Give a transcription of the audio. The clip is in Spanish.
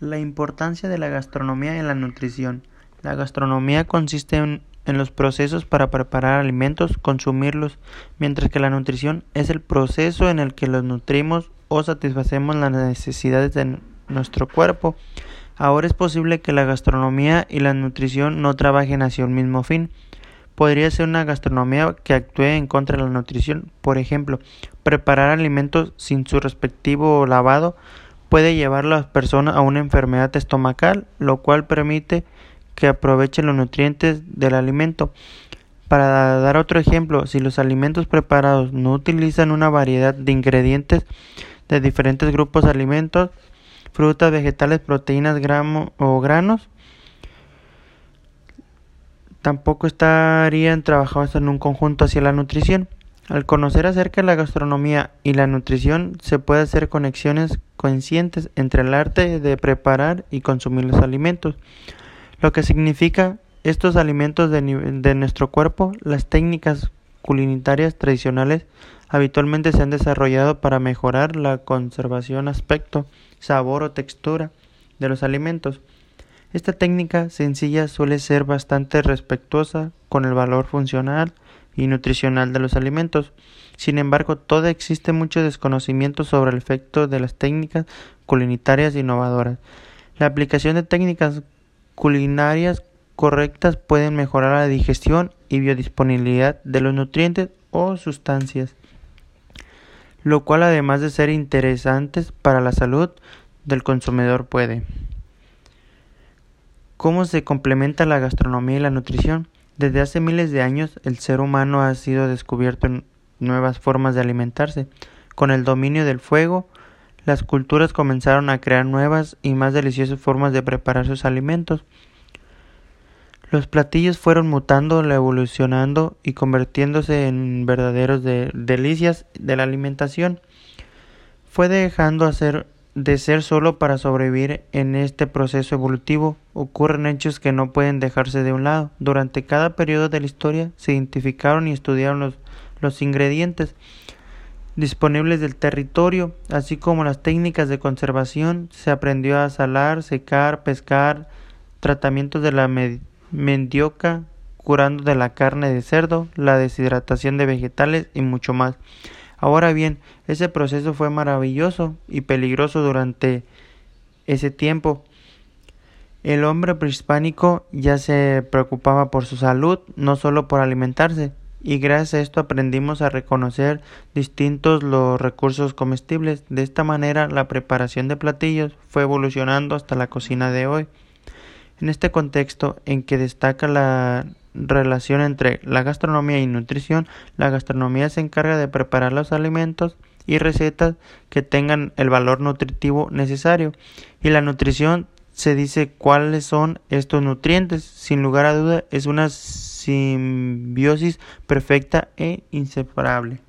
La importancia de la gastronomía en la nutrición. La gastronomía consiste en, los procesos para preparar alimentos, consumirlos, mientras que la nutrición es el proceso en el que los nutrimos o satisfacemos las necesidades de nuestro cuerpo. Ahora es posible que la gastronomía y la nutrición no trabajen hacia un mismo fin. Podría ser una gastronomía que actúe en contra de la nutrición. Por ejemplo, preparar alimentos sin su respectivo lavado puede llevar a las personas a una enfermedad estomacal, lo cual permite que aprovechen los nutrientes del alimento. Para dar otro ejemplo, si los alimentos preparados no utilizan una variedad de ingredientes de diferentes grupos de alimentos, frutas, vegetales, proteínas, gramos o granos, tampoco estarían trabajados en un conjunto hacia la nutrición. Al conocer acerca de la gastronomía y la nutrición, se puede hacer conexiones conscientes entre el arte de preparar y consumir los alimentos, lo que significa estos alimentos de, de nuestro cuerpo, las técnicas culinarias tradicionales habitualmente se han desarrollado para mejorar la conservación, aspecto, sabor o textura de los alimentos. Esta técnica sencilla suele ser bastante respetuosa con el valor funcional y nutricional de los alimentos. Sin embargo, todavía existe mucho desconocimiento sobre el efecto de las técnicas culinarias innovadoras. La aplicación de técnicas culinarias correctas pueden mejorar la digestión y biodisponibilidad de los nutrientes o sustancias, lo cual además de ser interesantes para la salud del consumidor puede. ¿Cómo se complementa la gastronomía y la nutrición? Desde hace miles de años el ser humano ha sido descubierto en nuevas formas de alimentarse. Con el dominio del fuego, las culturas comenzaron a crear nuevas y más deliciosas formas de preparar sus alimentos. Los platillos fueron mutando, evolucionando y convirtiéndose en verdaderos delicias de la alimentación. Fue dejando hacer de ser solo para sobrevivir en este proceso evolutivo ocurren hechos que no pueden dejarse de un lado. Durante cada periodo de la historia se identificaron y estudiaron los, los ingredientes disponibles del territorio, así como las técnicas de conservación. Se aprendió a salar, secar, pescar, tratamientos de la mendioca, curando de la carne de cerdo, la deshidratación de vegetales y mucho más. Ahora bien, ese proceso fue maravilloso y peligroso durante ese tiempo. El hombre prehispánico ya se preocupaba por su salud, no solo por alimentarse, y gracias a esto aprendimos a reconocer distintos los recursos comestibles. De esta manera la preparación de platillos fue evolucionando hasta la cocina de hoy. En este contexto en que destaca la relación entre la gastronomía y nutrición, la gastronomía se encarga de preparar los alimentos y recetas que tengan el valor nutritivo necesario y la nutrición se dice cuáles son estos nutrientes. Sin lugar a duda es una simbiosis perfecta e inseparable.